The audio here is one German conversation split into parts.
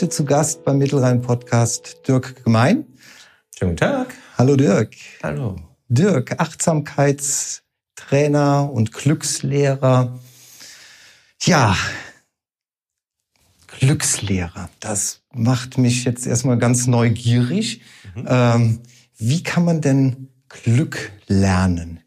heute zu Gast beim Mittelrhein-Podcast Dirk Gemein. Schönen Tag. Hallo Dirk. Hallo. Dirk, Achtsamkeitstrainer und Glückslehrer. Ja, Glückslehrer, das macht mich jetzt erstmal ganz neugierig. Mhm. Ähm, wie kann man denn Glück lernen?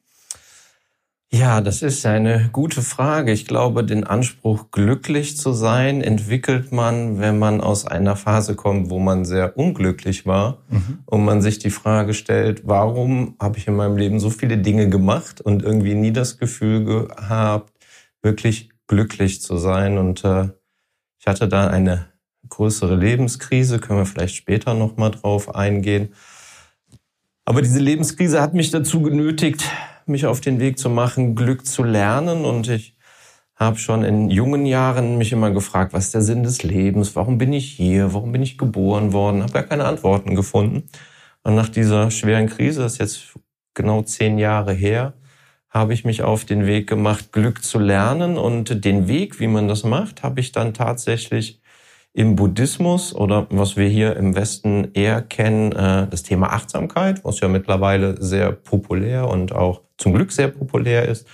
Ja, das ist eine gute Frage. Ich glaube, den Anspruch, glücklich zu sein, entwickelt man, wenn man aus einer Phase kommt, wo man sehr unglücklich war mhm. und man sich die Frage stellt, warum habe ich in meinem Leben so viele Dinge gemacht und irgendwie nie das Gefühl gehabt, wirklich glücklich zu sein. Und äh, ich hatte da eine größere Lebenskrise, können wir vielleicht später nochmal drauf eingehen. Aber diese Lebenskrise hat mich dazu genötigt, mich auf den Weg zu machen, Glück zu lernen. Und ich habe schon in jungen Jahren mich immer gefragt, was ist der Sinn des Lebens? Warum bin ich hier? Warum bin ich geboren worden? Habe gar keine Antworten gefunden. Und nach dieser schweren Krise, das ist jetzt genau zehn Jahre her, habe ich mich auf den Weg gemacht, Glück zu lernen. Und den Weg, wie man das macht, habe ich dann tatsächlich im Buddhismus oder was wir hier im Westen eher kennen, äh, das Thema Achtsamkeit, was ja mittlerweile sehr populär und auch zum Glück sehr populär ist.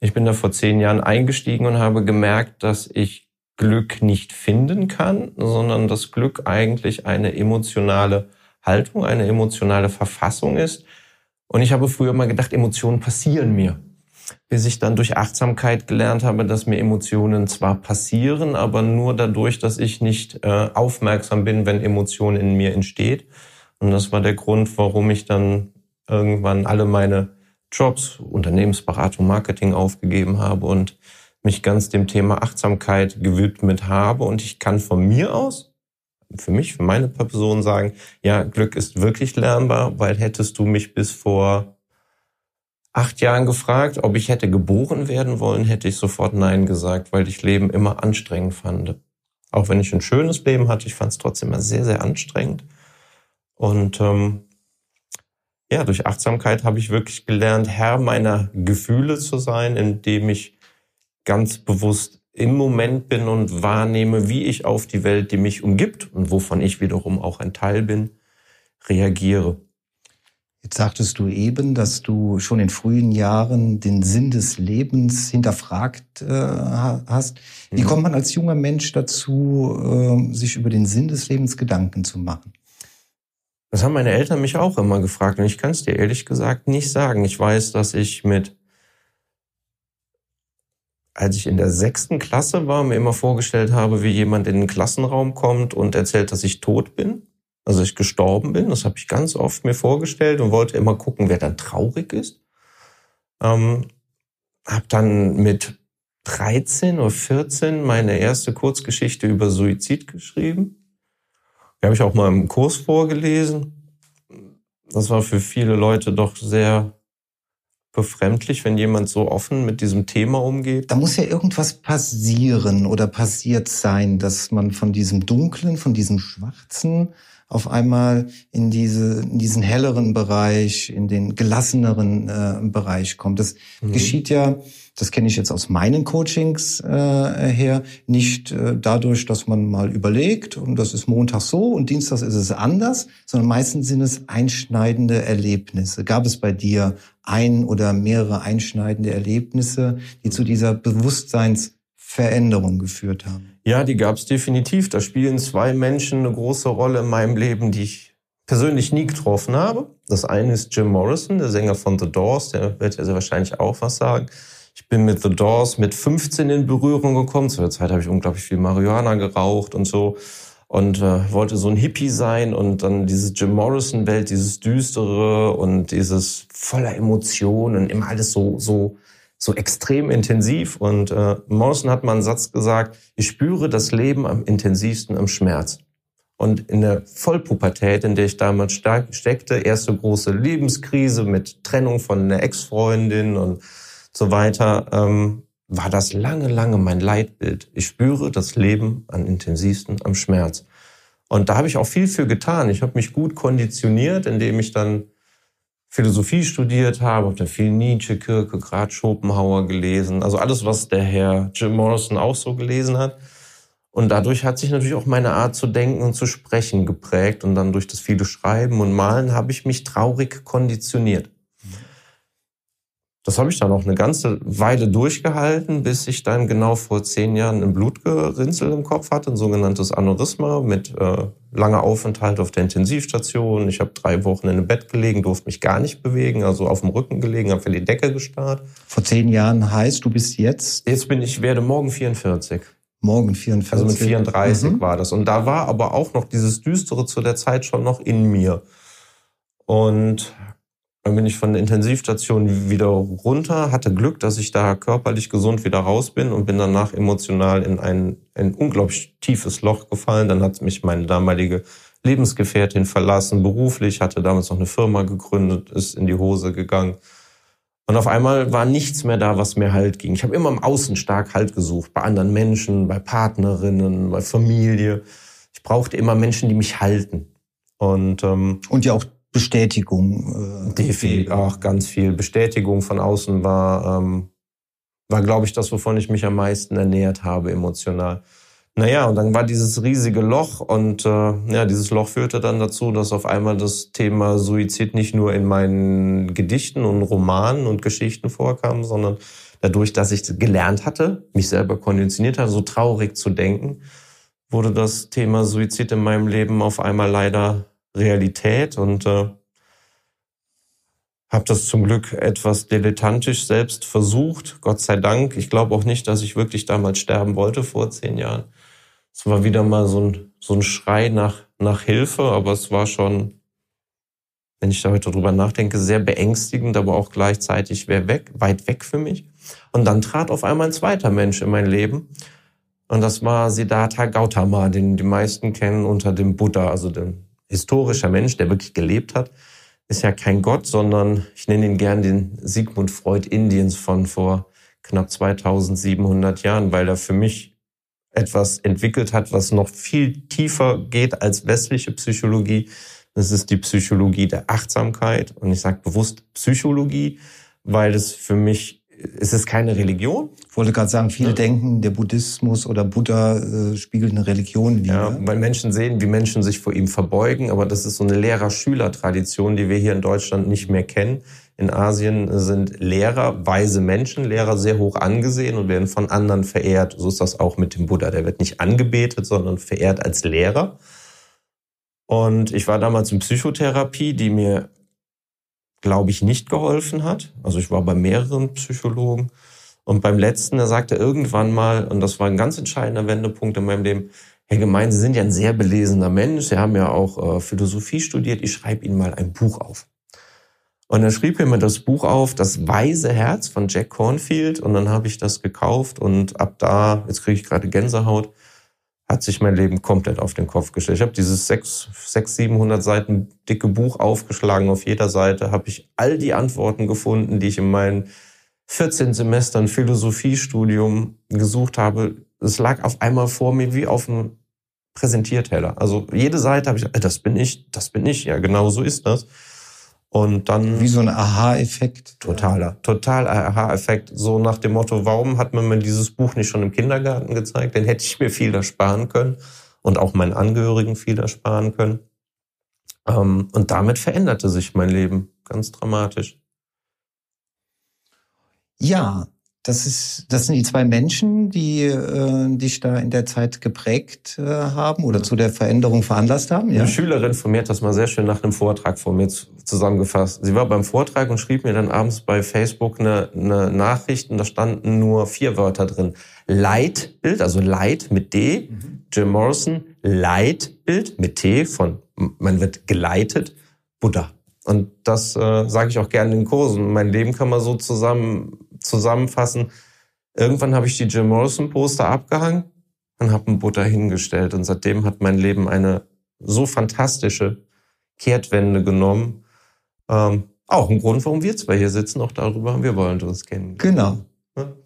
Ich bin da vor zehn Jahren eingestiegen und habe gemerkt, dass ich Glück nicht finden kann, sondern dass Glück eigentlich eine emotionale Haltung, eine emotionale Verfassung ist. Und ich habe früher mal gedacht, Emotionen passieren mir bis ich dann durch Achtsamkeit gelernt habe, dass mir Emotionen zwar passieren, aber nur dadurch, dass ich nicht äh, aufmerksam bin, wenn Emotionen in mir entsteht. Und das war der Grund, warum ich dann irgendwann alle meine Jobs, Unternehmensberatung, Marketing aufgegeben habe und mich ganz dem Thema Achtsamkeit gewidmet habe. Und ich kann von mir aus, für mich, für meine Person sagen, ja, Glück ist wirklich lernbar, weil hättest du mich bis vor acht Jahren gefragt, ob ich hätte geboren werden wollen, hätte ich sofort Nein gesagt, weil ich Leben immer anstrengend fand. Auch wenn ich ein schönes Leben hatte, ich fand es trotzdem immer sehr, sehr anstrengend. Und ähm, ja, durch Achtsamkeit habe ich wirklich gelernt, Herr meiner Gefühle zu sein, indem ich ganz bewusst im Moment bin und wahrnehme, wie ich auf die Welt, die mich umgibt und wovon ich wiederum auch ein Teil bin, reagiere. Jetzt sagtest du eben, dass du schon in frühen Jahren den Sinn des Lebens hinterfragt äh, hast. Wie mhm. kommt man als junger Mensch dazu, äh, sich über den Sinn des Lebens Gedanken zu machen? Das haben meine Eltern mich auch immer gefragt und ich kann es dir ehrlich gesagt nicht sagen. Ich weiß, dass ich mit, als ich in der sechsten Klasse war, mir immer vorgestellt habe, wie jemand in den Klassenraum kommt und erzählt, dass ich tot bin also ich gestorben bin. Das habe ich ganz oft mir vorgestellt und wollte immer gucken, wer dann traurig ist. Ähm, habe dann mit 13 oder 14 meine erste Kurzgeschichte über Suizid geschrieben. Die habe ich auch mal im Kurs vorgelesen. Das war für viele Leute doch sehr befremdlich, wenn jemand so offen mit diesem Thema umgeht. Da muss ja irgendwas passieren oder passiert sein, dass man von diesem Dunklen, von diesem Schwarzen auf einmal in, diese, in diesen helleren Bereich, in den gelasseneren äh, Bereich kommt. Das mhm. geschieht ja, das kenne ich jetzt aus meinen Coachings äh, her, nicht äh, dadurch, dass man mal überlegt, und das ist Montag so und Dienstag ist es anders, sondern meistens sind es einschneidende Erlebnisse. Gab es bei dir ein oder mehrere einschneidende Erlebnisse, die zu dieser Bewusstseinsveränderung geführt haben? Ja, die gab es definitiv. Da spielen zwei Menschen eine große Rolle in meinem Leben, die ich persönlich nie getroffen habe. Das eine ist Jim Morrison, der Sänger von The Doors, der wird ja sehr wahrscheinlich auch was sagen. Ich bin mit The Doors mit 15 in Berührung gekommen. Zu der Zeit habe ich unglaublich viel Marihuana geraucht und so und äh, wollte so ein Hippie sein und dann diese Jim Morrison Welt, dieses düstere und dieses voller Emotionen, immer alles so so so extrem intensiv. Und äh, Morrison hat mal einen Satz gesagt, ich spüre das Leben am intensivsten am Schmerz. Und in der Vollpubertät, in der ich damals steckte, erste große Lebenskrise mit Trennung von einer Ex-Freundin und so weiter, ähm, war das lange, lange mein Leitbild. Ich spüre das Leben am intensivsten am Schmerz. Und da habe ich auch viel für getan. Ich habe mich gut konditioniert, indem ich dann Philosophie studiert habe, habe dann viel Nietzsche, Kierkegaard, Schopenhauer gelesen. Also alles, was der Herr Jim Morrison auch so gelesen hat. Und dadurch hat sich natürlich auch meine Art zu denken und zu sprechen geprägt. Und dann durch das viele Schreiben und Malen habe ich mich traurig konditioniert. Das habe ich dann auch eine ganze Weile durchgehalten, bis ich dann genau vor zehn Jahren ein Blutgerinnsel im Kopf hatte, ein sogenanntes Aneurysma mit äh, langer Aufenthalt auf der Intensivstation. Ich habe drei Wochen in einem Bett gelegen, durfte mich gar nicht bewegen, also auf dem Rücken gelegen, habe für die Decke gestarrt. Vor zehn Jahren heißt, du bist jetzt? Jetzt bin ich, werde morgen 44. Morgen 44. Also mit 34 mhm. war das. Und da war aber auch noch dieses Düstere zu der Zeit schon noch in mir. Und dann bin ich von der Intensivstation wieder runter, hatte Glück, dass ich da körperlich gesund wieder raus bin und bin danach emotional in ein, ein unglaublich tiefes Loch gefallen. Dann hat mich meine damalige Lebensgefährtin verlassen, beruflich, hatte damals noch eine Firma gegründet, ist in die Hose gegangen. Und auf einmal war nichts mehr da, was mir Halt ging. Ich habe immer im Außen stark Halt gesucht, bei anderen Menschen, bei Partnerinnen, bei Familie. Ich brauchte immer Menschen, die mich halten. Und, ähm, und ja auch Bestätigung. Äh, Definitiv, auch ganz viel Bestätigung von außen war, ähm, war glaube ich, das, wovon ich mich am meisten ernährt habe emotional. Naja, und dann war dieses riesige Loch und äh, ja, dieses Loch führte dann dazu, dass auf einmal das Thema Suizid nicht nur in meinen Gedichten und Romanen und Geschichten vorkam, sondern dadurch, dass ich gelernt hatte, mich selber konditioniert hatte, so traurig zu denken, wurde das Thema Suizid in meinem Leben auf einmal leider Realität und äh, habe das zum Glück etwas dilettantisch selbst versucht. Gott sei Dank. Ich glaube auch nicht, dass ich wirklich damals sterben wollte vor zehn Jahren. Es war wieder mal so ein, so ein Schrei nach, nach Hilfe, aber es war schon, wenn ich da heute drüber nachdenke, sehr beängstigend, aber auch gleichzeitig weg, weit weg für mich. Und dann trat auf einmal ein zweiter Mensch in mein Leben. Und das war Siddhartha Gautama, den die meisten kennen unter dem Buddha, also dem historischer Mensch, der wirklich gelebt hat, ist ja kein Gott, sondern ich nenne ihn gern den Sigmund Freud Indiens von vor knapp 2700 Jahren, weil er für mich etwas entwickelt hat, was noch viel tiefer geht als westliche Psychologie. Das ist die Psychologie der Achtsamkeit. Und ich sage bewusst Psychologie, weil es für mich es ist keine Religion. Ich wollte gerade sagen, viele ja. denken, der Buddhismus oder Buddha äh, spiegelt eine Religion wider. Ja, weil Menschen sehen, wie Menschen sich vor ihm verbeugen, aber das ist so eine Lehrer-Schüler-Tradition, die wir hier in Deutschland nicht mehr kennen. In Asien sind Lehrer weise Menschen, Lehrer sehr hoch angesehen und werden von anderen verehrt. So ist das auch mit dem Buddha. Der wird nicht angebetet, sondern verehrt als Lehrer. Und ich war damals in Psychotherapie, die mir glaube ich, nicht geholfen hat. Also ich war bei mehreren Psychologen. Und beim letzten, da sagte irgendwann mal, und das war ein ganz entscheidender Wendepunkt in meinem Leben, Herr Gemein, Sie sind ja ein sehr belesener Mensch, Sie haben ja auch äh, Philosophie studiert, ich schreibe Ihnen mal ein Buch auf. Und er schrieb mir das Buch auf, Das Weise Herz von Jack Cornfield, und dann habe ich das gekauft und ab da, jetzt kriege ich gerade Gänsehaut, hat sich mein Leben komplett auf den Kopf gestellt. Ich habe dieses 600, 700 Seiten dicke Buch aufgeschlagen. Auf jeder Seite habe ich all die Antworten gefunden, die ich in meinen 14 Semestern Philosophiestudium gesucht habe. Es lag auf einmal vor mir wie auf einem Präsentierteller. Also jede Seite habe ich, äh, das bin ich, das bin ich. Ja, genau so ist das. Und dann. Wie so ein Aha-Effekt. Totaler, total Aha-Effekt. So nach dem Motto, warum hat man mir dieses Buch nicht schon im Kindergarten gezeigt? Dann hätte ich mir viel ersparen können und auch meinen Angehörigen viel ersparen können. Ähm, und damit veränderte sich mein Leben ganz dramatisch. Ja, das ist, das sind die zwei Menschen, die äh, dich da in der Zeit geprägt äh, haben oder zu der Veränderung veranlasst haben. Ja? Eine Schülerin von mir hat das mal sehr schön nach einem Vortrag von mir zusammengefasst. Sie war beim Vortrag und schrieb mir dann abends bei Facebook eine, eine Nachricht und da standen nur vier Wörter drin. Leitbild, also Leit mit D, mhm. Jim Morrison, Leitbild mit T von man wird geleitet, Buddha. Und das äh, sage ich auch gerne in den Kursen. Mein Leben kann man so zusammen zusammenfassen. Irgendwann habe ich die Jim Morrison Poster abgehangen und habe einen Butter hingestellt. Und seitdem hat mein Leben eine so fantastische Kehrtwende genommen. Ähm, auch ein Grund, warum wir zwei hier sitzen. Auch darüber haben wir wollen uns kennen. Genau.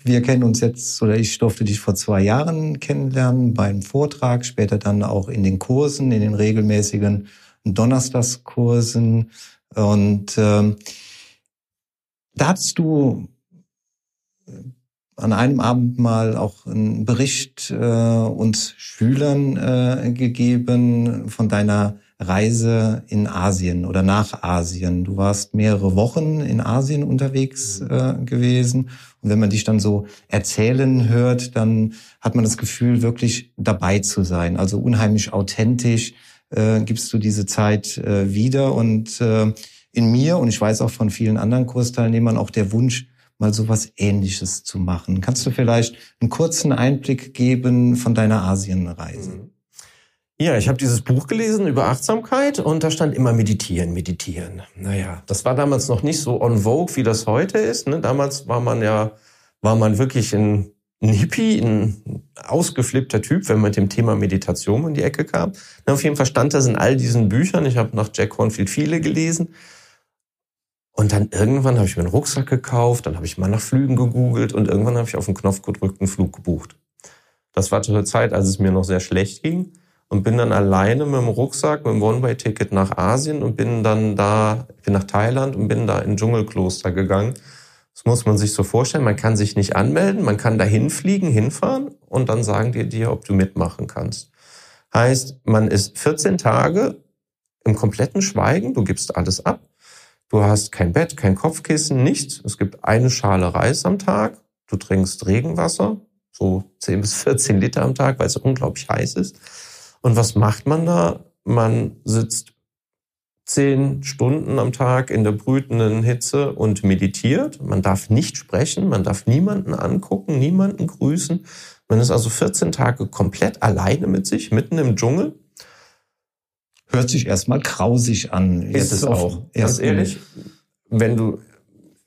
Wir kennen uns jetzt, oder ich durfte dich vor zwei Jahren kennenlernen beim Vortrag, später dann auch in den Kursen, in den regelmäßigen Donnerstagskursen. Und ähm, da hattest du an einem Abend mal auch einen Bericht äh, uns Schülern äh, gegeben von deiner Reise in Asien oder nach Asien. Du warst mehrere Wochen in Asien unterwegs äh, gewesen. Und wenn man dich dann so erzählen hört, dann hat man das Gefühl, wirklich dabei zu sein. Also unheimlich authentisch äh, gibst du diese Zeit äh, wieder. Und äh, in mir, und ich weiß auch von vielen anderen Kursteilnehmern, auch der Wunsch, mal so was Ähnliches zu machen. Kannst du vielleicht einen kurzen Einblick geben von deiner Asienreise? Mhm. Ja, ich habe dieses Buch gelesen über Achtsamkeit und da stand immer meditieren, meditieren. Naja, das war damals noch nicht so on vogue, wie das heute ist. Ne? Damals war man ja, war man wirklich ein, ein Hippie, ein ausgeflippter Typ, wenn man mit dem Thema Meditation in die Ecke kam. Na, auf jeden Fall stand das in all diesen Büchern. Ich habe nach Jack Cornfield viele gelesen. Und dann irgendwann habe ich mir einen Rucksack gekauft, dann habe ich mal nach Flügen gegoogelt und irgendwann habe ich auf den Knopf gedrückt einen Flug gebucht. Das war zu der Zeit, als es mir noch sehr schlecht ging und bin dann alleine mit dem Rucksack, mit dem One-Way-Ticket nach Asien und bin dann da, bin nach Thailand und bin da in Dschungelkloster gegangen. Das muss man sich so vorstellen. Man kann sich nicht anmelden, man kann da hinfliegen, hinfahren und dann sagen die dir, ob du mitmachen kannst. Heißt, man ist 14 Tage im kompletten Schweigen, du gibst alles ab. Du hast kein Bett, kein Kopfkissen, nichts. Es gibt eine Schale Reis am Tag. Du trinkst Regenwasser, so 10 bis 14 Liter am Tag, weil es unglaublich heiß ist. Und was macht man da? Man sitzt zehn Stunden am Tag in der brütenden Hitze und meditiert. Man darf nicht sprechen, man darf niemanden angucken, niemanden grüßen. Man ist also 14 Tage komplett alleine mit sich, mitten im Dschungel. Hört sich erstmal grausig an. Ist es auch. Ganz ehrlich, wenn du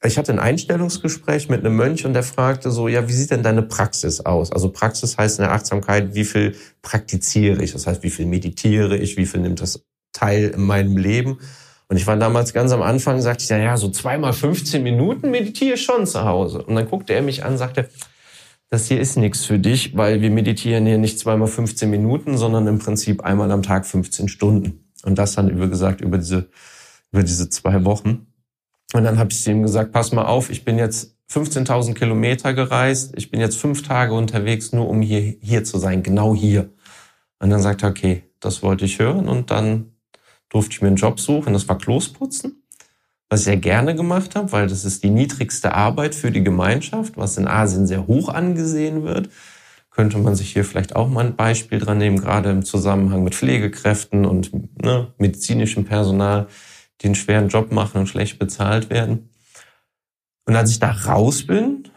ich hatte ein Einstellungsgespräch mit einem Mönch und der fragte so, ja, wie sieht denn deine Praxis aus? Also Praxis heißt in der Achtsamkeit, wie viel praktiziere ich? Das heißt, wie viel meditiere ich? Wie viel nimmt das teil in meinem Leben? Und ich war damals ganz am Anfang, sagte ich, ja, ja, so zweimal 15 Minuten meditiere ich schon zu Hause. Und dann guckte er mich an, sagte, das hier ist nichts für dich, weil wir meditieren hier nicht zweimal 15 Minuten, sondern im Prinzip einmal am Tag 15 Stunden. Und das dann, über gesagt, über diese, über diese zwei Wochen. Und dann habe ich ihm gesagt, pass mal auf, ich bin jetzt 15.000 Kilometer gereist, ich bin jetzt fünf Tage unterwegs, nur um hier, hier zu sein, genau hier. Und dann sagt er, okay, das wollte ich hören. Und dann durfte ich mir einen Job suchen, das war Klosputzen, was ich sehr gerne gemacht habe, weil das ist die niedrigste Arbeit für die Gemeinschaft, was in Asien sehr hoch angesehen wird. Könnte man sich hier vielleicht auch mal ein Beispiel dran nehmen, gerade im Zusammenhang mit Pflegekräften und ne, medizinischem Personal die einen schweren Job machen und schlecht bezahlt werden. Und als ich da raus bin,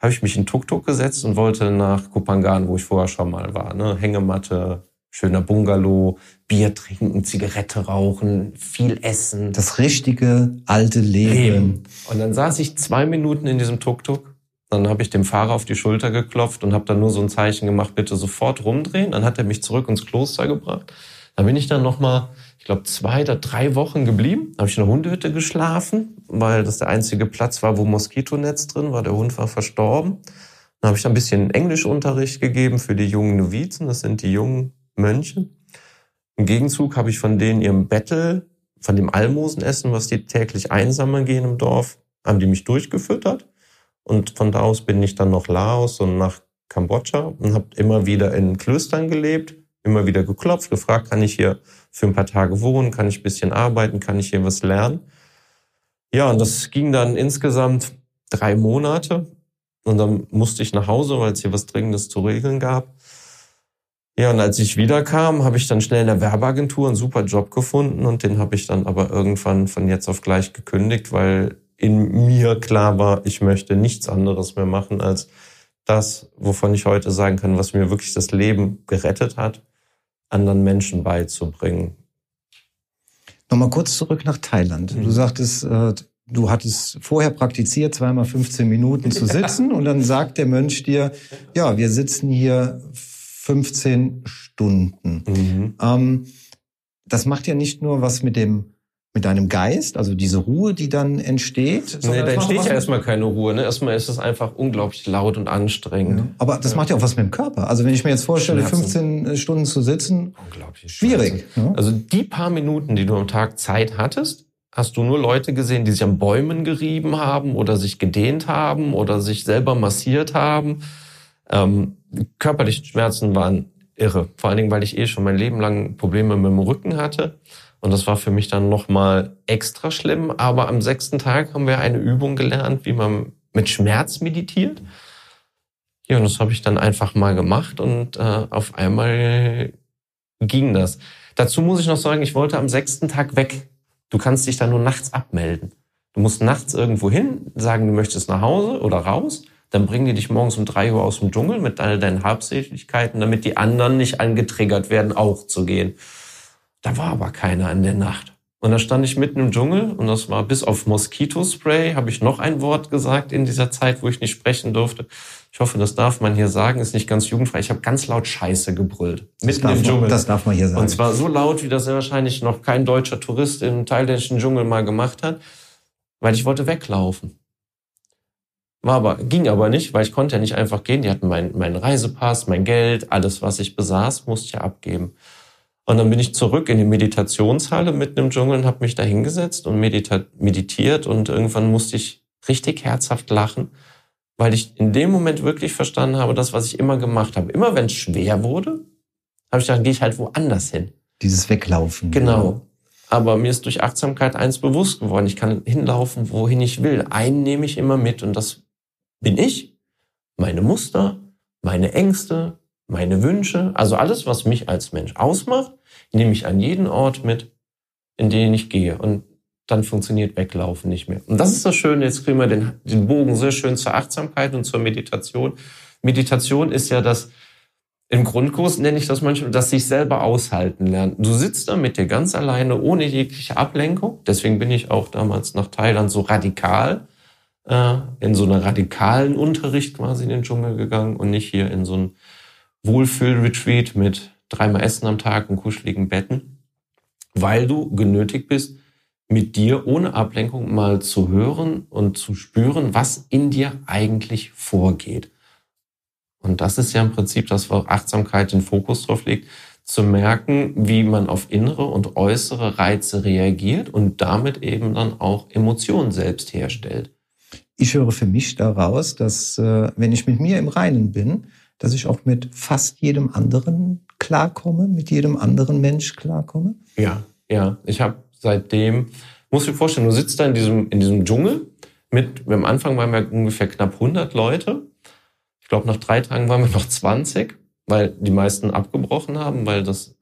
habe ich mich in Tuk-Tuk gesetzt und wollte nach Kupangan, wo ich vorher schon mal war. Ne? Hängematte, schöner Bungalow, Bier trinken, Zigarette rauchen, viel essen. Das richtige alte Leben. Leben. Und dann saß ich zwei Minuten in diesem Tuk-Tuk. Dann habe ich dem Fahrer auf die Schulter geklopft und habe dann nur so ein Zeichen gemacht, bitte sofort rumdrehen. Dann hat er mich zurück ins Kloster gebracht. Da bin ich dann nochmal ich glaube, zwei oder drei Wochen geblieben. Da habe ich in einer Hundehütte geschlafen, weil das der einzige Platz war, wo Moskitonetz drin war. Der Hund war verstorben. Dann habe ich ein bisschen Englischunterricht gegeben für die jungen Novizen. Das sind die jungen Mönche. Im Gegenzug habe ich von denen ihrem Bettel, von dem Almosenessen, was die täglich einsammeln gehen im Dorf, haben die mich durchgefüttert. Und von da aus bin ich dann nach Laos und nach Kambodscha und habe immer wieder in Klöstern gelebt immer wieder geklopft, gefragt, kann ich hier für ein paar Tage wohnen, kann ich ein bisschen arbeiten, kann ich hier was lernen. Ja, und das ging dann insgesamt drei Monate. Und dann musste ich nach Hause, weil es hier was Dringendes zu regeln gab. Ja, und als ich wiederkam, habe ich dann schnell in der Werbeagentur einen super Job gefunden und den habe ich dann aber irgendwann von jetzt auf gleich gekündigt, weil in mir klar war, ich möchte nichts anderes mehr machen als das, wovon ich heute sagen kann, was mir wirklich das Leben gerettet hat anderen Menschen beizubringen. Nochmal kurz zurück nach Thailand. Du mhm. sagtest, äh, du hattest vorher praktiziert, zweimal 15 Minuten zu sitzen und dann sagt der Mönch dir, ja, wir sitzen hier 15 Stunden. Mhm. Ähm, das macht ja nicht nur was mit dem mit deinem Geist, also diese Ruhe, die dann entsteht. Nee, da entsteht ja erstmal keine Ruhe. Ne? Erstmal ist es einfach unglaublich laut und anstrengend. Ja. Aber das ja. macht ja auch was mit dem Körper. Also wenn ich mir jetzt vorstelle, Schmerzen. 15 Stunden zu sitzen, unglaublich schwierig. Ja? Also die paar Minuten, die du am Tag Zeit hattest, hast du nur Leute gesehen, die sich an Bäumen gerieben haben oder sich gedehnt haben oder sich selber massiert haben. Ähm, körperliche Schmerzen waren irre. Vor allen Dingen, weil ich eh schon mein Leben lang Probleme mit dem Rücken hatte. Und das war für mich dann nochmal extra schlimm. Aber am sechsten Tag haben wir eine Übung gelernt, wie man mit Schmerz meditiert. Ja, und das habe ich dann einfach mal gemacht und äh, auf einmal ging das. Dazu muss ich noch sagen, ich wollte am sechsten Tag weg. Du kannst dich da nur nachts abmelden. Du musst nachts irgendwo hin, sagen, du möchtest nach Hause oder raus. Dann bringen die dich morgens um drei Uhr aus dem Dschungel mit all deinen Habseligkeiten, damit die anderen nicht angetriggert werden, auch zu gehen. Da war aber keiner in der Nacht. Und da stand ich mitten im Dschungel und das war bis auf Moskitospray, habe ich noch ein Wort gesagt in dieser Zeit, wo ich nicht sprechen durfte. Ich hoffe, das darf man hier sagen, ist nicht ganz jugendfrei. Ich habe ganz laut Scheiße gebrüllt. Mitten im Dschungel. Man, das darf man hier sagen. Und zwar so laut, wie das ja wahrscheinlich noch kein deutscher Tourist im thailändischen Dschungel mal gemacht hat, weil ich wollte weglaufen. War aber, ging aber nicht, weil ich konnte ja nicht einfach gehen. Die hatten meinen mein Reisepass, mein Geld, alles, was ich besaß, musste ich ja abgeben. Und dann bin ich zurück in die Meditationshalle mitten im Dschungel und habe mich da hingesetzt und meditiert und irgendwann musste ich richtig herzhaft lachen, weil ich in dem Moment wirklich verstanden habe, das, was ich immer gemacht habe. Immer wenn es schwer wurde, habe ich gedacht, gehe ich halt woanders hin. Dieses Weglaufen. Genau. Aber mir ist durch Achtsamkeit eins bewusst geworden. Ich kann hinlaufen, wohin ich will. Einen nehme ich immer mit und das bin ich, meine Muster, meine Ängste, meine Wünsche, also alles, was mich als Mensch ausmacht nehme ich an jeden Ort mit, in den ich gehe. Und dann funktioniert Weglaufen nicht mehr. Und das ist das Schöne, jetzt kriegen wir den, den Bogen sehr schön zur Achtsamkeit und zur Meditation. Meditation ist ja das, im Grundkurs nenne ich das manchmal, das sich selber aushalten lernen. Du sitzt da mit dir ganz alleine, ohne jegliche Ablenkung. Deswegen bin ich auch damals nach Thailand so radikal, äh, in so einer radikalen Unterricht quasi in den Dschungel gegangen und nicht hier in so ein Wohlfühl-Retreat mit dreimal Essen am Tag und kuscheligen Betten, weil du genötigt bist, mit dir ohne Ablenkung mal zu hören und zu spüren, was in dir eigentlich vorgeht. Und das ist ja im Prinzip das, wo Achtsamkeit den Fokus drauf legt, zu merken, wie man auf innere und äußere Reize reagiert und damit eben dann auch Emotionen selbst herstellt. Ich höre für mich daraus, dass äh, wenn ich mit mir im Reinen bin, dass ich auch mit fast jedem anderen klarkomme, mit jedem anderen Mensch klarkomme? Ja, ja. Ich habe seitdem, muss ich mir vorstellen, du sitzt da in diesem, in diesem Dschungel mit, am Anfang waren wir ungefähr knapp 100 Leute. Ich glaube, nach drei Tagen waren wir noch 20, weil die meisten abgebrochen haben, weil das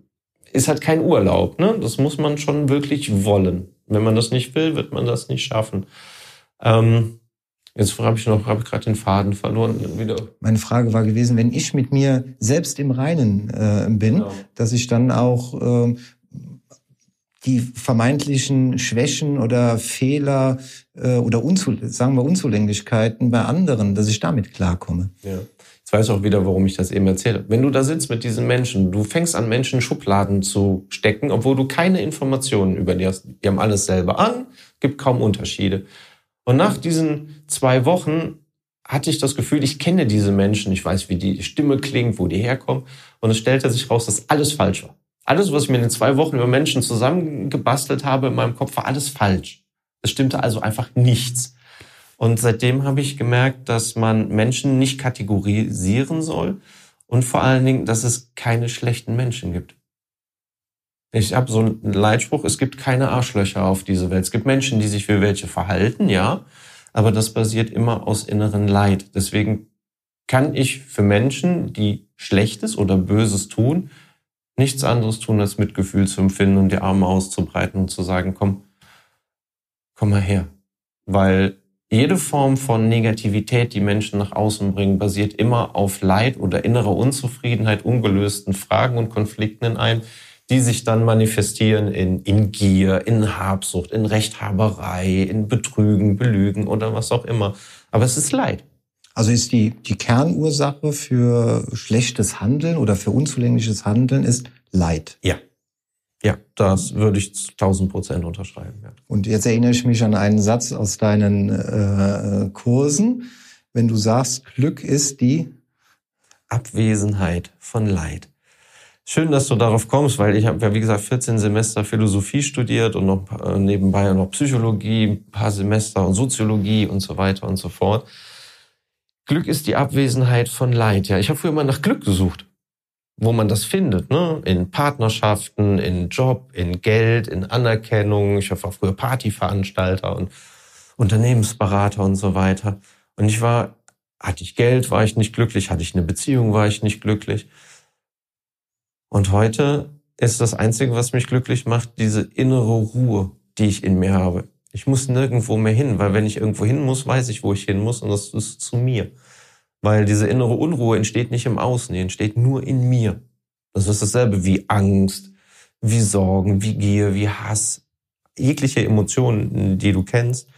ist halt kein Urlaub. Ne? Das muss man schon wirklich wollen. Wenn man das nicht will, wird man das nicht schaffen. Ähm, Jetzt habe ich noch, habe gerade den Faden verloren wieder. Meine Frage war gewesen, wenn ich mit mir selbst im Reinen äh, bin, genau. dass ich dann auch äh, die vermeintlichen Schwächen oder Fehler äh, oder Unzu sagen wir Unzulänglichkeiten bei anderen, dass ich damit klarkomme. Ja. Jetzt weiß ich auch wieder, warum ich das eben erzähle. Wenn du da sitzt mit diesen Menschen, du fängst an, Menschen Schubladen zu stecken, obwohl du keine Informationen über die hast. Die haben alles selber an, gibt kaum Unterschiede. Und nach diesen zwei Wochen hatte ich das Gefühl, ich kenne diese Menschen, ich weiß, wie die Stimme klingt, wo die herkommen. Und es stellte sich raus, dass alles falsch war. Alles, was ich mir in den zwei Wochen über Menschen zusammengebastelt habe in meinem Kopf, war alles falsch. Es stimmte also einfach nichts. Und seitdem habe ich gemerkt, dass man Menschen nicht kategorisieren soll und vor allen Dingen, dass es keine schlechten Menschen gibt. Ich habe so einen Leitspruch, es gibt keine Arschlöcher auf dieser Welt. Es gibt Menschen, die sich wie welche verhalten, ja, aber das basiert immer aus inneren Leid. Deswegen kann ich für Menschen, die Schlechtes oder Böses tun, nichts anderes tun, als Mitgefühl zu empfinden und die Arme auszubreiten und zu sagen, komm, komm mal her. Weil jede Form von Negativität, die Menschen nach außen bringen, basiert immer auf Leid oder innerer Unzufriedenheit, ungelösten Fragen und Konflikten in einem, die sich dann manifestieren in, in Gier, in Habsucht, in Rechthaberei, in Betrügen, Belügen oder was auch immer. Aber es ist Leid. Also ist die, die Kernursache für schlechtes Handeln oder für unzulängliches Handeln ist Leid. Ja. Ja, das würde ich tausend Prozent unterschreiben. Ja. Und jetzt erinnere ich mich an einen Satz aus deinen äh, Kursen. Wenn du sagst, Glück ist die Abwesenheit von Leid. Schön, dass du darauf kommst, weil ich habe ja, wie gesagt, 14 Semester Philosophie studiert und noch äh, nebenbei noch Psychologie, ein paar Semester und Soziologie und so weiter und so fort. Glück ist die Abwesenheit von Leid. Ja, ich habe früher immer nach Glück gesucht, wo man das findet, ne? In Partnerschaften, in Job, in Geld, in Anerkennung. Ich war früher Partyveranstalter und Unternehmensberater und so weiter. Und ich war, hatte ich Geld, war ich nicht glücklich, hatte ich eine Beziehung, war ich nicht glücklich. Und heute ist das Einzige, was mich glücklich macht, diese innere Ruhe, die ich in mir habe. Ich muss nirgendwo mehr hin, weil wenn ich irgendwo hin muss, weiß ich, wo ich hin muss und das ist zu mir. Weil diese innere Unruhe entsteht nicht im Außen, die entsteht nur in mir. Das ist dasselbe wie Angst, wie Sorgen, wie Gier, wie Hass, jegliche Emotionen, die du kennst.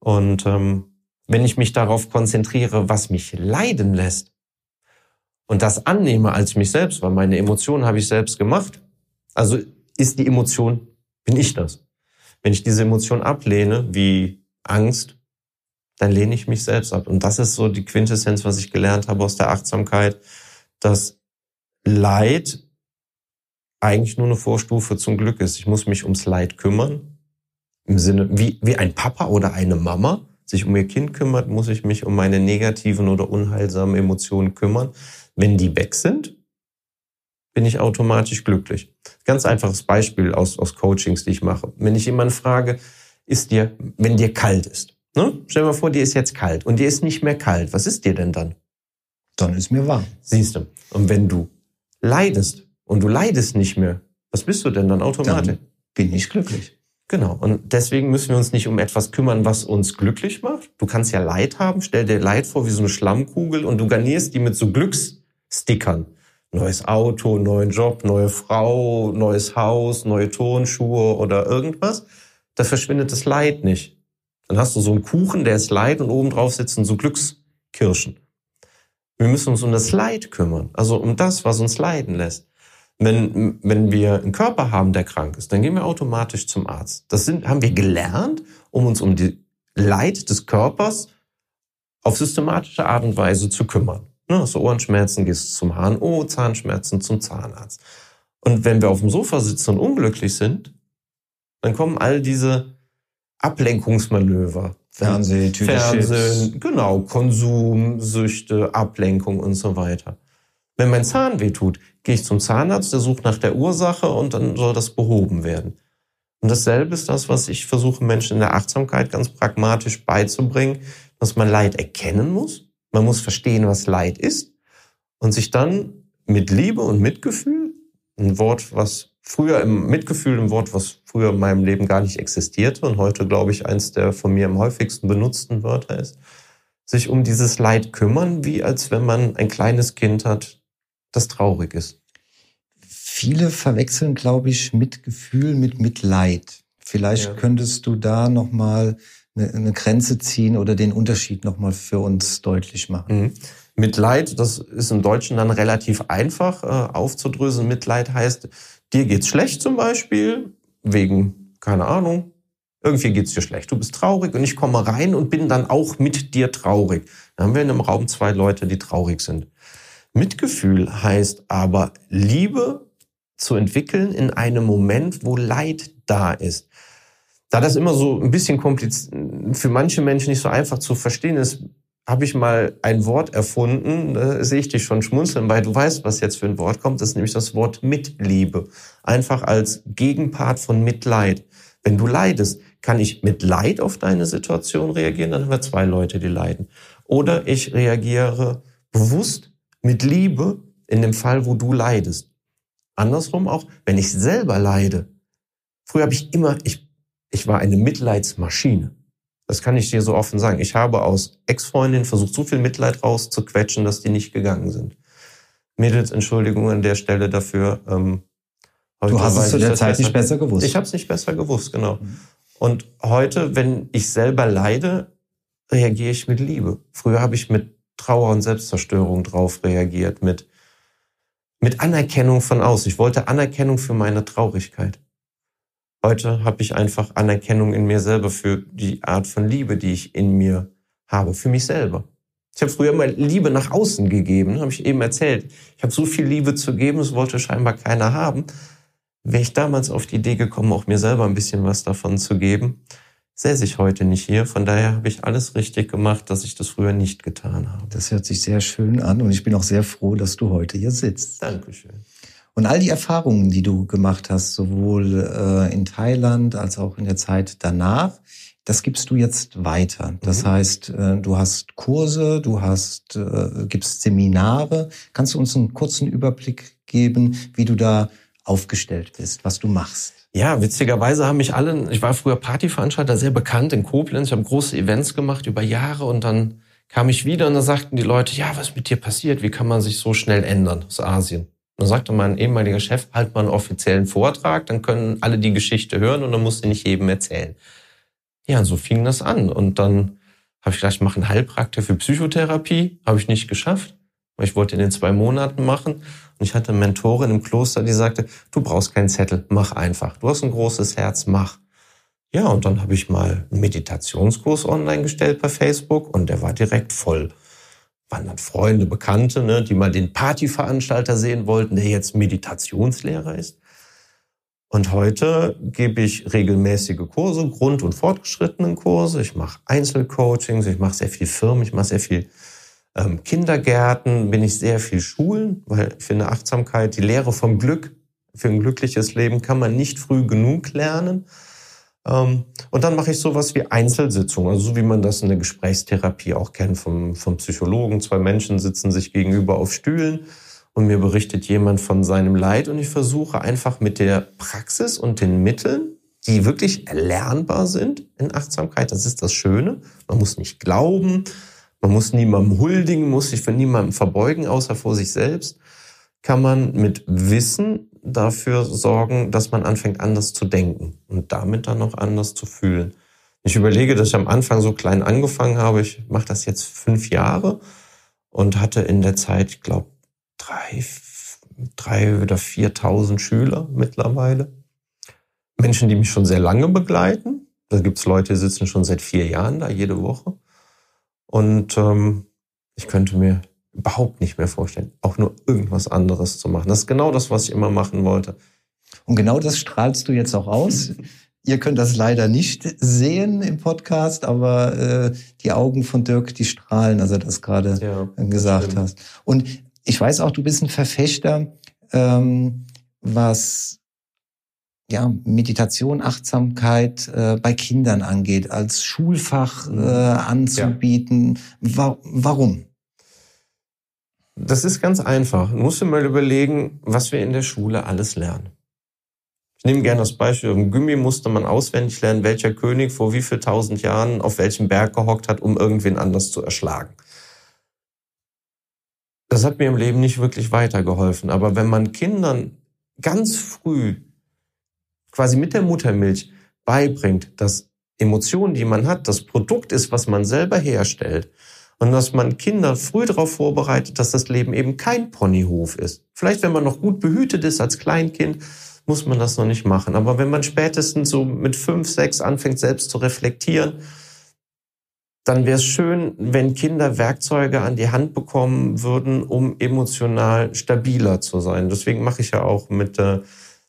Und ähm, wenn ich mich darauf konzentriere, was mich leiden lässt, und das annehme als mich selbst, weil meine Emotionen habe ich selbst gemacht. Also ist die Emotion, bin ich das. Wenn ich diese Emotion ablehne, wie Angst, dann lehne ich mich selbst ab. Und das ist so die Quintessenz, was ich gelernt habe aus der Achtsamkeit, dass Leid eigentlich nur eine Vorstufe zum Glück ist. Ich muss mich ums Leid kümmern. Im Sinne, wie, wie ein Papa oder eine Mama sich um ihr Kind kümmert, muss ich mich um meine negativen oder unheilsamen Emotionen kümmern. Wenn die weg sind, bin ich automatisch glücklich. Ganz einfaches Beispiel aus, aus Coachings, die ich mache. Wenn ich jemanden frage, ist dir, wenn dir kalt ist, ne? stell dir mal vor, dir ist jetzt kalt und dir ist nicht mehr kalt, was ist dir denn dann? Dann ist mir warm. Siehst du. Und wenn du leidest und du leidest nicht mehr, was bist du denn dann automatisch? Dann bin ich glücklich. Genau. Und deswegen müssen wir uns nicht um etwas kümmern, was uns glücklich macht. Du kannst ja Leid haben. Stell dir Leid vor wie so eine Schlammkugel und du garnierst die mit so Glücks Stickern. Neues Auto, neuen Job, neue Frau, neues Haus, neue Turnschuhe oder irgendwas. Da verschwindet das Leid nicht. Dann hast du so einen Kuchen, der ist Leid und oben drauf sitzen so Glückskirschen. Wir müssen uns um das Leid kümmern, also um das, was uns leiden lässt. Wenn, wenn wir einen Körper haben, der krank ist, dann gehen wir automatisch zum Arzt. Das sind, haben wir gelernt, um uns um die Leid des Körpers auf systematische Art und Weise zu kümmern. Ne, hast du Ohrenschmerzen, gehst zum HNO, Zahnschmerzen zum Zahnarzt. Und wenn wir auf dem Sofa sitzen und unglücklich sind, dann kommen all diese Ablenkungsmanöver. Fernsehen, Fernsehen, genau, Konsum, Süchte, Ablenkung und so weiter. Wenn mein Zahn weh tut, gehe ich zum Zahnarzt, der sucht nach der Ursache und dann soll das behoben werden. Und dasselbe ist das, was ich versuche, Menschen in der Achtsamkeit ganz pragmatisch beizubringen, dass man Leid erkennen muss, man muss verstehen, was Leid ist und sich dann mit Liebe und Mitgefühl, ein Wort, was früher im Mitgefühl, ein Wort, was früher in meinem Leben gar nicht existierte und heute, glaube ich, eins der von mir am häufigsten benutzten Wörter ist, sich um dieses Leid kümmern, wie als wenn man ein kleines Kind hat, das traurig ist. Viele verwechseln, glaube ich, Mitgefühl mit Mitleid. Vielleicht ja. könntest du da noch mal eine, eine Grenze ziehen oder den Unterschied nochmal für uns deutlich machen. Mhm. Mitleid, das ist im Deutschen dann relativ einfach äh, aufzudröseln. Mitleid heißt, dir geht's schlecht zum Beispiel, wegen, keine Ahnung, irgendwie geht's dir schlecht. Du bist traurig und ich komme rein und bin dann auch mit dir traurig. Dann haben wir in einem Raum zwei Leute, die traurig sind. Mitgefühl heißt aber Liebe zu entwickeln in einem Moment, wo Leid da ist. Da das immer so ein bisschen kompliziert, für manche Menschen nicht so einfach zu verstehen ist, habe ich mal ein Wort erfunden, da sehe ich dich schon schmunzeln, weil du weißt, was jetzt für ein Wort kommt, das ist nämlich das Wort Mitliebe. Einfach als Gegenpart von Mitleid. Wenn du leidest, kann ich mit Leid auf deine Situation reagieren, dann haben wir zwei Leute, die leiden. Oder ich reagiere bewusst mit Liebe in dem Fall, wo du leidest. Andersrum auch, wenn ich selber leide. Früher habe ich immer, ich ich war eine Mitleidsmaschine. Das kann ich dir so offen sagen. Ich habe aus Ex-Freundinnen versucht, so viel Mitleid rauszuquetschen, dass die nicht gegangen sind. Mädels, Entschuldigung an der Stelle dafür. Ähm, du hast es zu der Zeit besser, nicht besser gewusst. Ich habe es nicht besser gewusst, genau. Mhm. Und heute, wenn ich selber leide, reagiere ich mit Liebe. Früher habe ich mit Trauer und Selbstzerstörung drauf reagiert, mit, mit Anerkennung von aus. Ich wollte Anerkennung für meine Traurigkeit. Heute habe ich einfach Anerkennung in mir selber für die Art von Liebe, die ich in mir habe, für mich selber. Ich habe früher mal Liebe nach außen gegeben, habe ich eben erzählt. Ich habe so viel Liebe zu geben, es wollte scheinbar keiner haben. Wäre ich damals auf die Idee gekommen, auch mir selber ein bisschen was davon zu geben, säße ich heute nicht hier. Von daher habe ich alles richtig gemacht, dass ich das früher nicht getan habe. Das hört sich sehr schön an und ich bin auch sehr froh, dass du heute hier sitzt. Dankeschön. Und all die Erfahrungen, die du gemacht hast, sowohl äh, in Thailand als auch in der Zeit danach, das gibst du jetzt weiter. Das mhm. heißt, äh, du hast Kurse, du hast, äh, gibst Seminare. Kannst du uns einen kurzen Überblick geben, wie du da aufgestellt bist, was du machst? Ja, witzigerweise haben mich alle, ich war früher Partyveranstalter, sehr bekannt in Koblenz, ich habe große Events gemacht über Jahre und dann kam ich wieder und da sagten die Leute, ja, was ist mit dir passiert? Wie kann man sich so schnell ändern aus Asien? Und dann sagte mein ehemaliger Chef, halt mal einen offiziellen Vortrag, dann können alle die Geschichte hören und dann musst du nicht jedem erzählen. Ja, so fing das an. Und dann habe ich gedacht, ich mache einen Heilpraktiker für Psychotherapie. Habe ich nicht geschafft, weil ich wollte in den zwei Monaten machen. Und ich hatte eine Mentorin im Kloster, die sagte, du brauchst keinen Zettel, mach einfach. Du hast ein großes Herz, mach. Ja, und dann habe ich mal einen Meditationskurs online gestellt bei Facebook und der war direkt voll. Waren dann Freunde, Bekannte, ne, die mal den Partyveranstalter sehen wollten, der jetzt Meditationslehrer ist. Und heute gebe ich regelmäßige Kurse, Grund- und fortgeschrittenen Kurse. Ich mache Einzelcoachings, ich mache sehr viel Firmen, ich mache sehr viel ähm, Kindergärten, bin ich sehr viel Schulen, weil ich finde Achtsamkeit, die Lehre vom Glück für ein glückliches Leben kann man nicht früh genug lernen. Ähm, und dann mache ich sowas wie Einzelsitzungen, also so wie man das in der Gesprächstherapie auch kennt vom, vom Psychologen. Zwei Menschen sitzen sich gegenüber auf Stühlen und mir berichtet jemand von seinem Leid und ich versuche einfach mit der Praxis und den Mitteln, die wirklich erlernbar sind in Achtsamkeit, das ist das Schöne. Man muss nicht glauben, man muss niemandem huldigen, muss sich für niemandem verbeugen, außer vor sich selbst, kann man mit Wissen dafür sorgen, dass man anfängt anders zu denken und damit dann auch anders zu fühlen. Ich überlege, dass ich am Anfang so klein angefangen habe. Ich mache das jetzt fünf Jahre und hatte in der Zeit, ich glaube, drei, drei oder viertausend Schüler mittlerweile. Menschen, die mich schon sehr lange begleiten. Da gibt's Leute, die sitzen schon seit vier Jahren da, jede Woche. Und ähm, ich könnte mir überhaupt nicht mehr vorstellen, auch nur irgendwas anderes zu machen. Das ist genau das, was ich immer machen wollte. Und genau das strahlst du jetzt auch aus. Ihr könnt das leider nicht sehen im Podcast, aber äh, die Augen von Dirk, die strahlen, als er das gerade ja, gesagt hast. Und ich weiß auch, du bist ein Verfechter, ähm, was ja, Meditation, Achtsamkeit äh, bei Kindern angeht, als Schulfach mhm. äh, anzubieten. Ja. Wa warum? Das ist ganz einfach. Du musst dir mal überlegen, was wir in der Schule alles lernen. Ich nehme gerne das Beispiel. Im Gimmi musste man auswendig lernen, welcher König vor wie viel tausend Jahren auf welchem Berg gehockt hat, um irgendwen anders zu erschlagen das hat mir im Leben nicht wirklich weitergeholfen. Aber wenn man Kindern ganz früh quasi mit der Muttermilch beibringt, dass Emotionen, die man hat, das Produkt ist, was man selber herstellt und dass man Kinder früh darauf vorbereitet, dass das Leben eben kein Ponyhof ist. Vielleicht, wenn man noch gut behütet ist als Kleinkind, muss man das noch nicht machen. Aber wenn man spätestens so mit fünf, sechs anfängt, selbst zu reflektieren, dann wäre es schön, wenn Kinder Werkzeuge an die Hand bekommen würden, um emotional stabiler zu sein. Deswegen mache ich ja auch mit,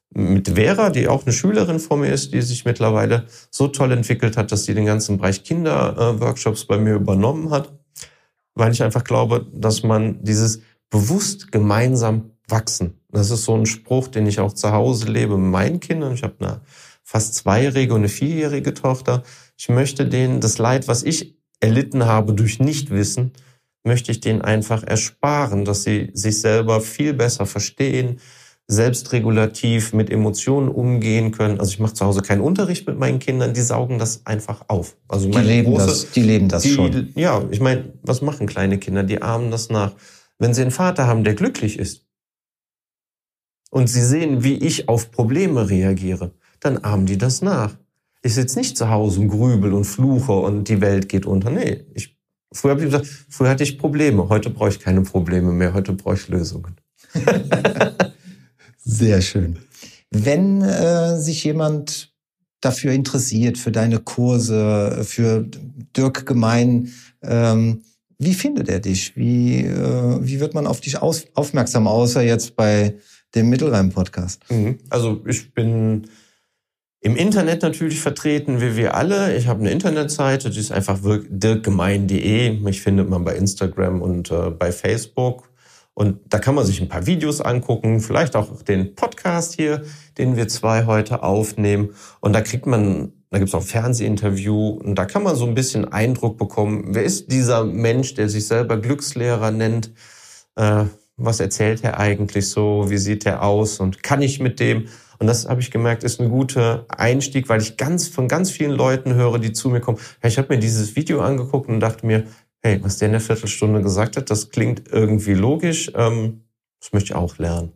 mit Vera, die auch eine Schülerin von mir ist, die sich mittlerweile so toll entwickelt hat, dass sie den ganzen Bereich Kinderworkshops bei mir übernommen hat, weil ich einfach glaube, dass man dieses bewusst gemeinsam wachsen. Das ist so ein Spruch, den ich auch zu Hause lebe mit meinen Kindern. Ich habe eine fast zweijährige und eine vierjährige Tochter. Ich möchte denen das Leid, was ich erlitten habe durch Nichtwissen, möchte ich denen einfach ersparen, dass sie sich selber viel besser verstehen, selbstregulativ mit Emotionen umgehen können. Also ich mache zu Hause keinen Unterricht mit meinen Kindern, die saugen das einfach auf. Also die leben große, das, die leben das die, schon. Ja, ich meine, was machen kleine Kinder? Die ahmen das nach. Wenn sie einen Vater haben, der glücklich ist und sie sehen, wie ich auf Probleme reagiere, dann ahmen die das nach. Ich sitze nicht zu Hause und grübel und fluche und die Welt geht unter. Nee, ich, früher habe ich gesagt, früher hatte ich Probleme. Heute brauche ich keine Probleme mehr. Heute brauche ich Lösungen. Sehr schön. Wenn äh, sich jemand dafür interessiert, für deine Kurse, für Dirk Gemein, ähm, wie findet er dich? Wie, äh, wie wird man auf dich aus, aufmerksam, außer jetzt bei dem Mittelreim-Podcast? Mhm. Also ich bin im Internet natürlich vertreten, wie wir alle. Ich habe eine Internetseite, die ist einfach dirkgemein.de. Mich findet man bei Instagram und äh, bei Facebook. Und da kann man sich ein paar Videos angucken, vielleicht auch den Podcast hier, den wir zwei heute aufnehmen. Und da kriegt man, da gibt's auch Fernsehinterview und da kann man so ein bisschen Eindruck bekommen, wer ist dieser Mensch, der sich selber Glückslehrer nennt? Äh, was erzählt er eigentlich so? Wie sieht er aus? Und kann ich mit dem? Und das habe ich gemerkt, ist ein guter Einstieg, weil ich ganz von ganz vielen Leuten höre, die zu mir kommen. Ich habe mir dieses Video angeguckt und dachte mir, hey, was der in der Viertelstunde gesagt hat, das klingt irgendwie logisch. Ähm, das möchte ich auch lernen.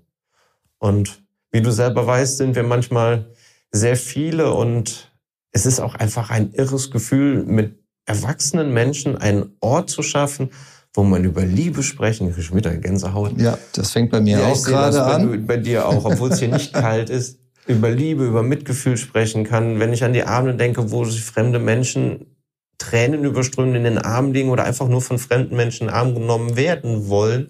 Und wie du selber weißt, sind wir manchmal sehr viele und es ist auch einfach ein irres Gefühl, mit erwachsenen Menschen einen Ort zu schaffen, wo man über Liebe sprechen, ich kriege wieder Gänsehaut. Ja, das fängt bei mir ja, auch gerade an. Bei, bei dir auch, obwohl es hier nicht kalt ist, über Liebe, über Mitgefühl sprechen kann. Wenn ich an die Abende denke, wo sich fremde Menschen Tränen überströmend in den Arm liegen oder einfach nur von fremden Menschen in den Arm genommen werden wollen,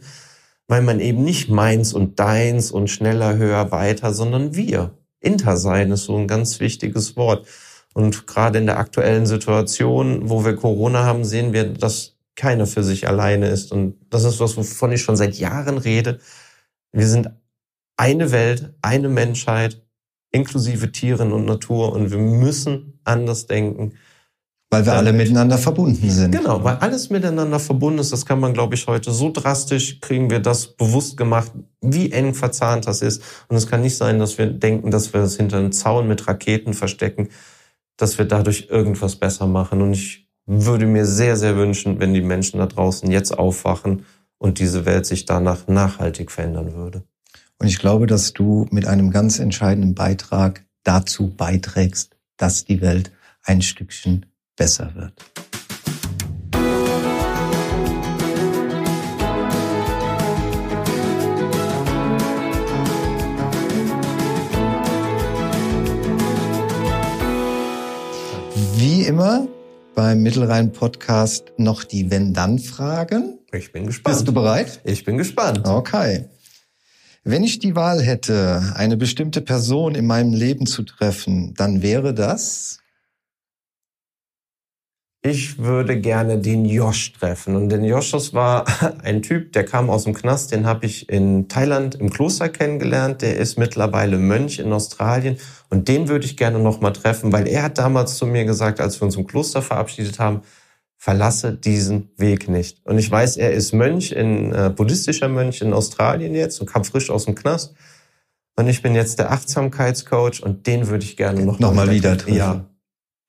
weil man eben nicht meins und deins und schneller, höher, weiter, sondern wir. Intersein ist so ein ganz wichtiges Wort. Und gerade in der aktuellen Situation, wo wir Corona haben, sehen wir, dass keiner für sich alleine ist. Und das ist was, wovon ich schon seit Jahren rede. Wir sind eine Welt, eine Menschheit, inklusive Tieren und Natur. Und wir müssen anders denken. Weil wir alle miteinander verbunden sind. Genau, weil alles miteinander verbunden ist. Das kann man, glaube ich, heute so drastisch kriegen wir das bewusst gemacht, wie eng verzahnt das ist. Und es kann nicht sein, dass wir denken, dass wir es hinter einem Zaun mit Raketen verstecken, dass wir dadurch irgendwas besser machen. Und ich würde mir sehr, sehr wünschen, wenn die Menschen da draußen jetzt aufwachen und diese Welt sich danach nachhaltig verändern würde. Und ich glaube, dass du mit einem ganz entscheidenden Beitrag dazu beiträgst, dass die Welt ein Stückchen besser wird. Wie immer beim Mittelrhein-Podcast noch die Wenn-Dann-Fragen. Ich bin gespannt. Bist du bereit? Ich bin gespannt. Okay. Wenn ich die Wahl hätte, eine bestimmte Person in meinem Leben zu treffen, dann wäre das ich würde gerne den Josh treffen. Und den Josh, das war ein Typ, der kam aus dem Knast, den habe ich in Thailand im Kloster kennengelernt. Der ist mittlerweile Mönch in Australien. Und den würde ich gerne nochmal treffen, weil er hat damals zu mir gesagt, als wir uns im Kloster verabschiedet haben, verlasse diesen Weg nicht. Und ich weiß, er ist Mönch, in, äh, buddhistischer Mönch in Australien jetzt und kam frisch aus dem Knast. Und ich bin jetzt der Achtsamkeitscoach und den würde ich gerne noch, noch mal, wieder treffen. Ja.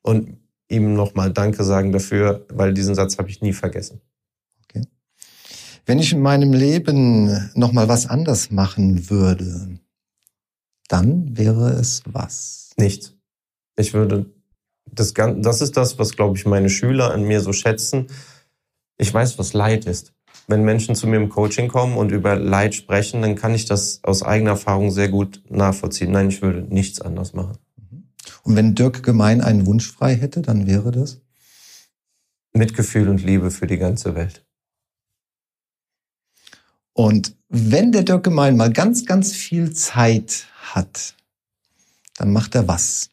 Und ihm nochmal Danke sagen dafür, weil diesen Satz habe ich nie vergessen. Okay. Wenn ich in meinem Leben nochmal was anders machen würde, dann wäre es was? Nichts. Ich würde das, das ist das, was, glaube ich, meine Schüler an mir so schätzen. Ich weiß, was Leid ist. Wenn Menschen zu mir im Coaching kommen und über Leid sprechen, dann kann ich das aus eigener Erfahrung sehr gut nachvollziehen. Nein, ich würde nichts anders machen. Und wenn Dirk Gemein einen Wunsch frei hätte, dann wäre das? Mitgefühl und Liebe für die ganze Welt. Und wenn der Dirk Gemein mal ganz, ganz viel Zeit hat, dann macht er was?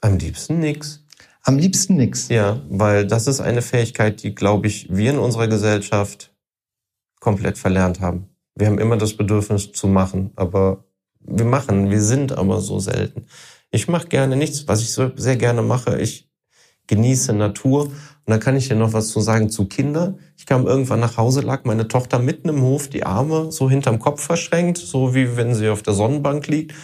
Am liebsten nix. Am liebsten nix. Ja, weil das ist eine Fähigkeit, die, glaube ich, wir in unserer Gesellschaft komplett verlernt haben. Wir haben immer das Bedürfnis zu machen, aber wir machen, wir sind aber so selten. Ich mache gerne nichts, was ich so sehr gerne mache. Ich genieße Natur. Und da kann ich dir noch was zu sagen zu Kindern. Ich kam irgendwann nach Hause, lag meine Tochter mitten im Hof, die Arme so hinterm Kopf verschränkt, so wie wenn sie auf der Sonnenbank liegt.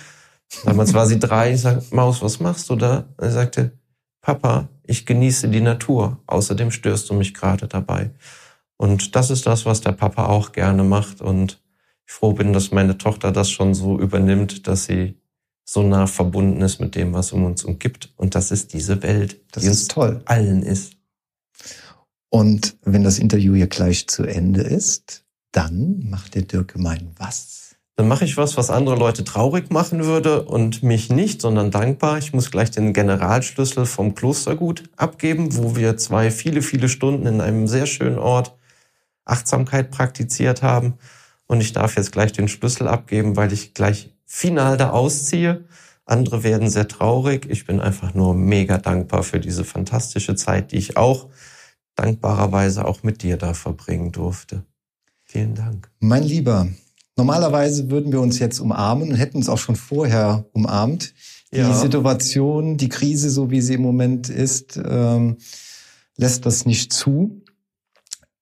Damals war sie drei. Ich sag, Maus, was machst du da? Er sagte, Papa, ich genieße die Natur. Außerdem störst du mich gerade dabei. Und das ist das, was der Papa auch gerne macht. Und ich froh bin, dass meine Tochter das schon so übernimmt, dass sie so nah verbunden ist mit dem, was um uns umgibt. Und das ist diese Welt, das die ist uns toll. allen ist. Und wenn das Interview hier gleich zu Ende ist, dann macht der Dirk gemein was? dann mache ich was, was andere Leute traurig machen würde und mich nicht, sondern dankbar. Ich muss gleich den Generalschlüssel vom Klostergut abgeben, wo wir zwei viele, viele Stunden in einem sehr schönen Ort Achtsamkeit praktiziert haben. Und ich darf jetzt gleich den Schlüssel abgeben, weil ich gleich final da ausziehe. Andere werden sehr traurig. Ich bin einfach nur mega dankbar für diese fantastische Zeit, die ich auch dankbarerweise auch mit dir da verbringen durfte. Vielen Dank. Mein Lieber, Normalerweise würden wir uns jetzt umarmen und hätten uns auch schon vorher umarmt. Die ja. Situation, die Krise, so wie sie im Moment ist, ähm, lässt das nicht zu.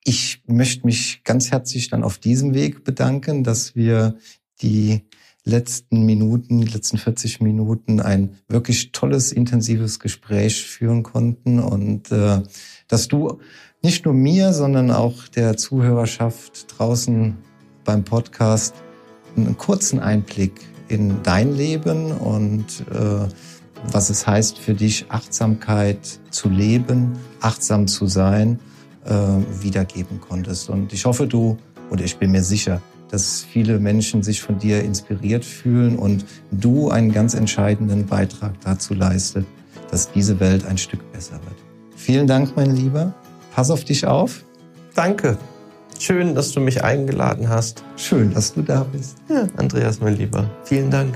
Ich möchte mich ganz herzlich dann auf diesem Weg bedanken, dass wir die letzten Minuten, letzten 40 Minuten ein wirklich tolles, intensives Gespräch führen konnten und äh, dass du nicht nur mir, sondern auch der Zuhörerschaft draußen beim Podcast einen kurzen Einblick in dein Leben und äh, was es heißt für dich, Achtsamkeit zu leben, achtsam zu sein, äh, wiedergeben konntest. Und ich hoffe, du, oder ich bin mir sicher, dass viele Menschen sich von dir inspiriert fühlen und du einen ganz entscheidenden Beitrag dazu leistet, dass diese Welt ein Stück besser wird. Vielen Dank, mein Lieber. Pass auf dich auf. Danke. Schön, dass du mich eingeladen hast. Schön, dass du da bist. Ja, Andreas, mein Lieber. Vielen Dank.